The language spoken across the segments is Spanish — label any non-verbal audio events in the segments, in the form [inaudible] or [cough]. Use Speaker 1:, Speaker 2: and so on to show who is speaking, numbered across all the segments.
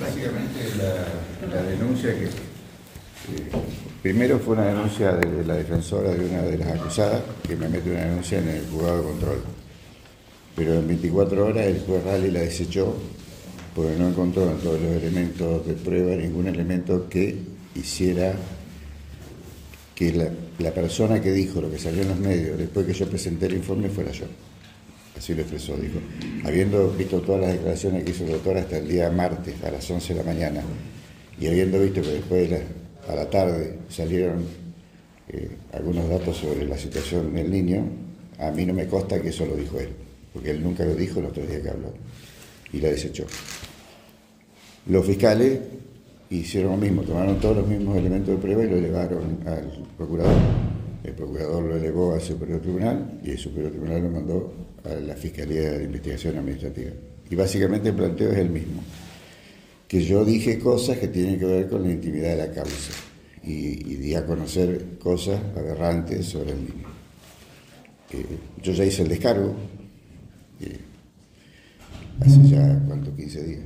Speaker 1: básicamente la, denuncia que... primero fue una denuncia de la defensora de una de las acusadas que me mete una denuncia en el juzgado de control. Pero en 24 horas el juez Rally la desechó porque no encontró en todos los elementos de prueba ningún elemento que hiciera que la, la, persona que dijo lo que salió en los medios después que yo presenté el informe fuera yo. Así lo expresó, dijo. Habiendo visto todas las declaraciones que hizo el doctor hasta el día martes a las 11 de la mañana y habiendo visto que después a la tarde salieron eh, algunos datos sobre la situación del niño, a mí no me consta que eso lo dijo él, porque él nunca lo dijo el otro día que habló y la desechó. Los fiscales hicieron lo mismo, tomaron todos los mismos elementos de prueba y lo elevaron al procurador. El procurador lo elevó al Superior Tribunal y el Superior Tribunal lo mandó a la Fiscalía de Investigación Administrativa. Y básicamente el planteo es el mismo, que yo dije cosas que tienen que ver con la intimidad de la causa y, di a conocer cosas aberrantes sobre el niño. Eh, yo ya hice el descargo, eh, hace ya, ¿cuánto? 15 días.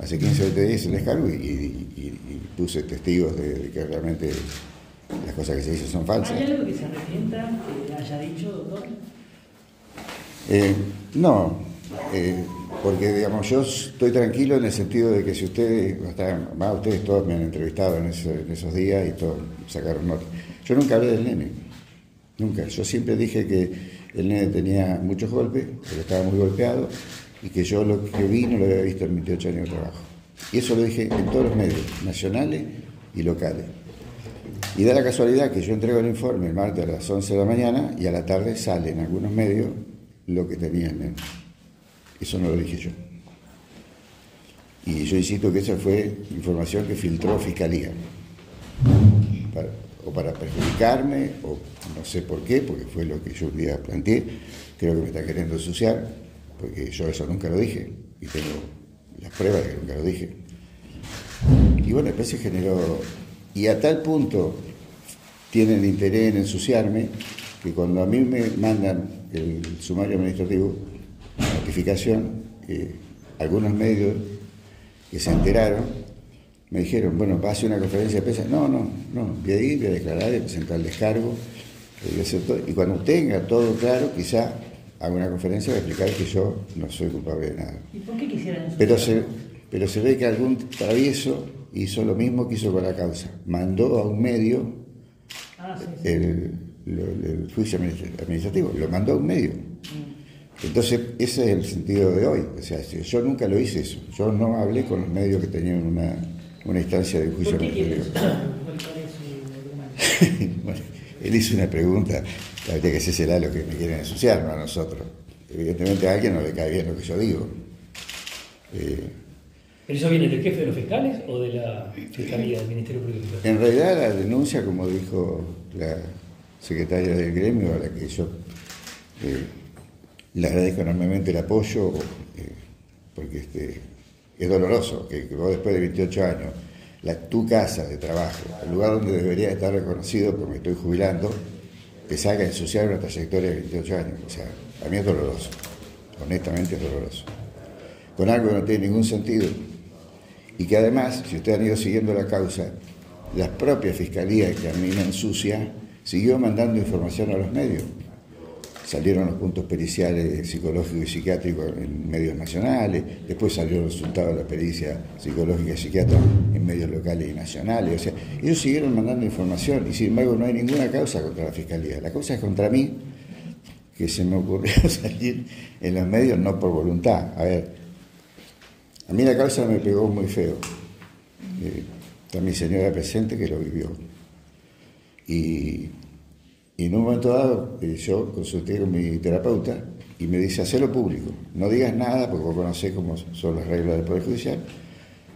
Speaker 1: Hace 15 o 20 días el descargo y, puse testigos de, que realmente las cosas que se dicen son falsas.
Speaker 2: ¿Hay algo que se arrepienta que haya dicho, doctor?
Speaker 1: Eh, no, eh, porque digamos, yo estoy tranquilo en el sentido de que si ustedes, más ustedes todos me han entrevistado en, esos días y todos sacaron notas. Yo nunca hablé del nene, nunca. Yo siempre dije que el nene tenía muchos golpes, que estaba muy golpeado y que yo lo que vi no lo había visto en 28 años de trabajo. Y eso lo dije en todos los medios, nacionales y locales. Y da la casualidad que yo entrego el informe el martes a las 11 de la mañana y a la tarde sale en algunos medios lo que tenía el nene. Eso no lo dije yo. Y yo insisto que esa fue información que filtró Fiscalía. o para perjudicarme, o no sé por qué, porque fue lo que yo un día planteé. Creo que me está queriendo ensuciar, porque yo eso nunca lo dije, y tengo las pruebas de que nunca lo dije. Y bueno, después se generó. Y a tal punto tienen interés en ensuciarme que cuando a mí me mandan el sumario administrativo, notificación, algunos medios que se enteraron me dijeron, bueno, pase una conferencia de prensa. No, no, no, voy a ir, voy a declarar, voy a presentar el descargo, y cuando tenga todo claro, quizá haga una conferencia para explicar que yo no soy culpable de nada.
Speaker 2: ¿Y por qué quisieran
Speaker 1: pero se, pero se ve que algún travieso hizo lo mismo que hizo con la causa. Mandó a un medio ah, El, juicio administrativo, lo mandó a un medio. Mm. Entonces, ese es el sentido de hoy. O sea, yo nunca lo hice eso. Yo no hablé con los medios que tenían una, una instancia de juicio
Speaker 2: administrativo. [laughs]
Speaker 1: bueno, él hizo una pregunta, habría que será lo que me quieren ensuciar, no a nosotros. Evidentemente a alguien no le cae bien lo que yo digo.
Speaker 2: Eh, ¿Pero eso viene del jefe de los fiscales o de la Fiscalía del Ministerio Público?
Speaker 1: En realidad la denuncia, como dijo la secretaria del gremio, a la que yo eh, le agradezco enormemente el apoyo, eh, porque este, es doloroso que, vos después de 28 años, la, tu casa de trabajo, el lugar donde debería estar reconocido porque me estoy jubilando, te salga a ensuciar una trayectoria de 28 años. O sea, a mí es doloroso, honestamente es doloroso. Con algo que no tiene ningún sentido. Y que además, si ustedes han ido siguiendo la causa, la propia fiscalía que a mí me ensucia, siguió mandando información a los medios salieron los puntos periciales psicológicos y psiquiátricos en medios nacionales, después salió el resultado de la pericia psicológica y psiquiátrica en medios locales y nacionales. O sea, ellos siguieron mandando información y sin embargo no hay ninguna causa contra la Fiscalía. La causa es contra mí, que se me ocurrió [laughs] salir en los medios no por voluntad. A ver, a mí la causa me pegó muy feo. Eh, está mi señora presente que lo vivió. Y y en un momento dado eh, yo consulté con mi terapeuta y me dice, hacelo público, no digas nada, porque vos conocés cómo son las reglas del Poder Judicial,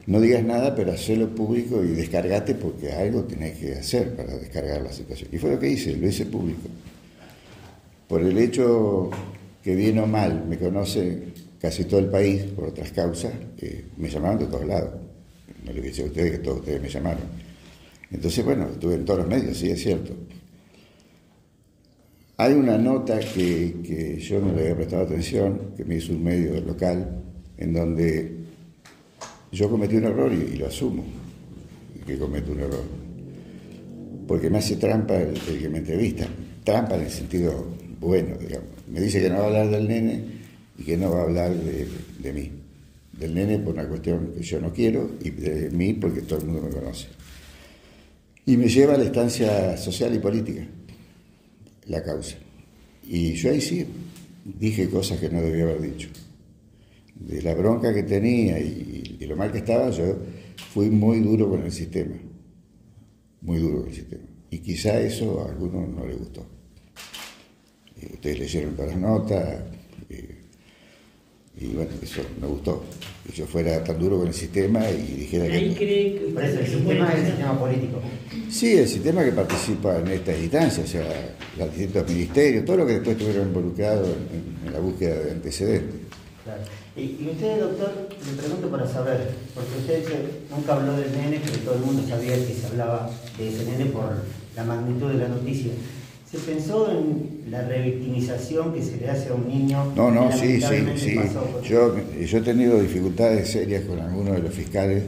Speaker 1: no digas nada, pero hacelo público y descargate porque algo tenés que hacer para descargar la situación. Y fue lo que hice, lo hice público. Por el hecho que bien o mal me conoce casi todo el país por otras causas, eh, me llamaron de todos lados. No le dije a ustedes que todos ustedes me llamaron. Entonces, bueno, estuve en todos los medios, sí, es cierto. Hay una nota que, yo no le había prestado atención, que me hizo un medio local, en donde yo cometí un error y, lo asumo, que cometo un error. Porque me hace trampa el, que me entrevista. Trampa en el sentido bueno, digamos. Me dice que no va a hablar del nene y que no va a hablar de, mí. Del nene por una cuestión que yo no quiero y de mí porque todo el mundo me conoce. Y me lleva a la estancia social y política, la causa. Y yo ahí sí dije cosas que no debía haber dicho de la bronca que tenía y, lo mal que estaba, yo fui muy duro con el sistema. Muy duro con el sistema. Y quizá eso a algunos no les gustó. Eh, ustedes leyeron todas las notas eh, y bueno, eso me gustó. Que yo fuera tan duro con el sistema y dijera que...
Speaker 3: ¿Ahí cree que Por eso, el sistema es el sistema político.
Speaker 1: Sí, el sistema que participa en esta instancia, o sea, los distintos ministerios, todo lo que después estuvieron involucrados en la búsqueda de antecedentes.
Speaker 3: Y, usted, doctor, le pregunto para saber, porque usted nunca habló del nene, pero todo el mundo sabía que se hablaba de ese nene por la magnitud de la noticia. ¿Se pensó en la revictimización que se le hace a un niño?
Speaker 1: No, no, sí, sí, sí. Yo, yo he tenido dificultades serias con algunos de los fiscales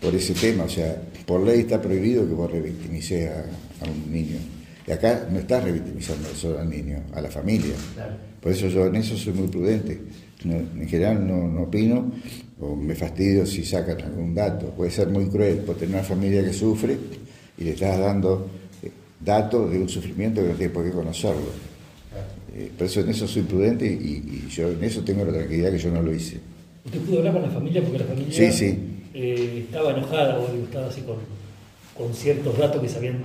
Speaker 1: por ese tema. O sea, por ley está prohibido que vos revictimices a, un niño. Y acá no estás revictimizando solo al niño, a la familia. Por eso yo en eso soy muy prudente en general no, opino o me fastidio si sacan algún dato. Puede ser muy cruel por tener una familia que sufre y le estás dando datos de un sufrimiento que no tiene por qué conocerlo. Eh, por eso en eso soy prudente y, yo en eso tengo la tranquilidad que yo no lo hice.
Speaker 2: ¿Usted pudo hablar con la familia? Porque la familia
Speaker 1: sí, sí.
Speaker 2: Eh, estaba enojada o estaba así con, con, ciertos datos que se habían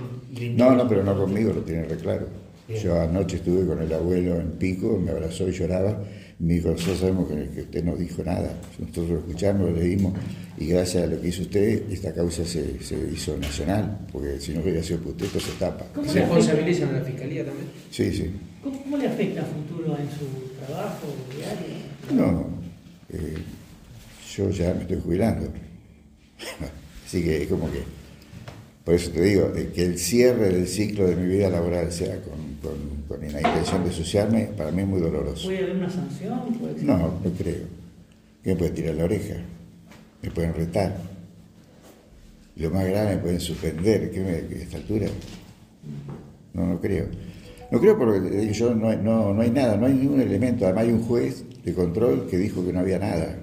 Speaker 1: No, no, pero no conmigo, lo tiene re claro. Yo anoche estuve con el abuelo en Pico, me abrazó y lloraba me dijo, nosotros sabemos que, usted no dijo nada, nosotros lo escuchamos, lo leímos, y gracias a lo que hizo usted, esta causa se, hizo nacional, porque si no hubiera sido por usted, se tapa.
Speaker 4: ¿Cómo ¿Se responsabilizan a la Fiscalía también?
Speaker 1: Sí, sí.
Speaker 2: ¿Cómo, le afecta a futuro en su trabajo diario?
Speaker 1: No, eh, yo ya me estoy jubilando, [laughs] así que es como que por eso te digo, que el cierre del ciclo de mi vida laboral sea con, con, la intención de ensuciarme, para mí es muy doloroso.
Speaker 2: ¿Puede haber una sanción?
Speaker 1: no, no creo. ¿Qué me puede tirar la oreja? Me pueden retar. Lo más grave me pueden suspender. ¿Qué me, a esta altura? No, no creo. No creo porque yo no, no, no hay nada, no hay ningún elemento. Además hay un juez de control que dijo que no había nada.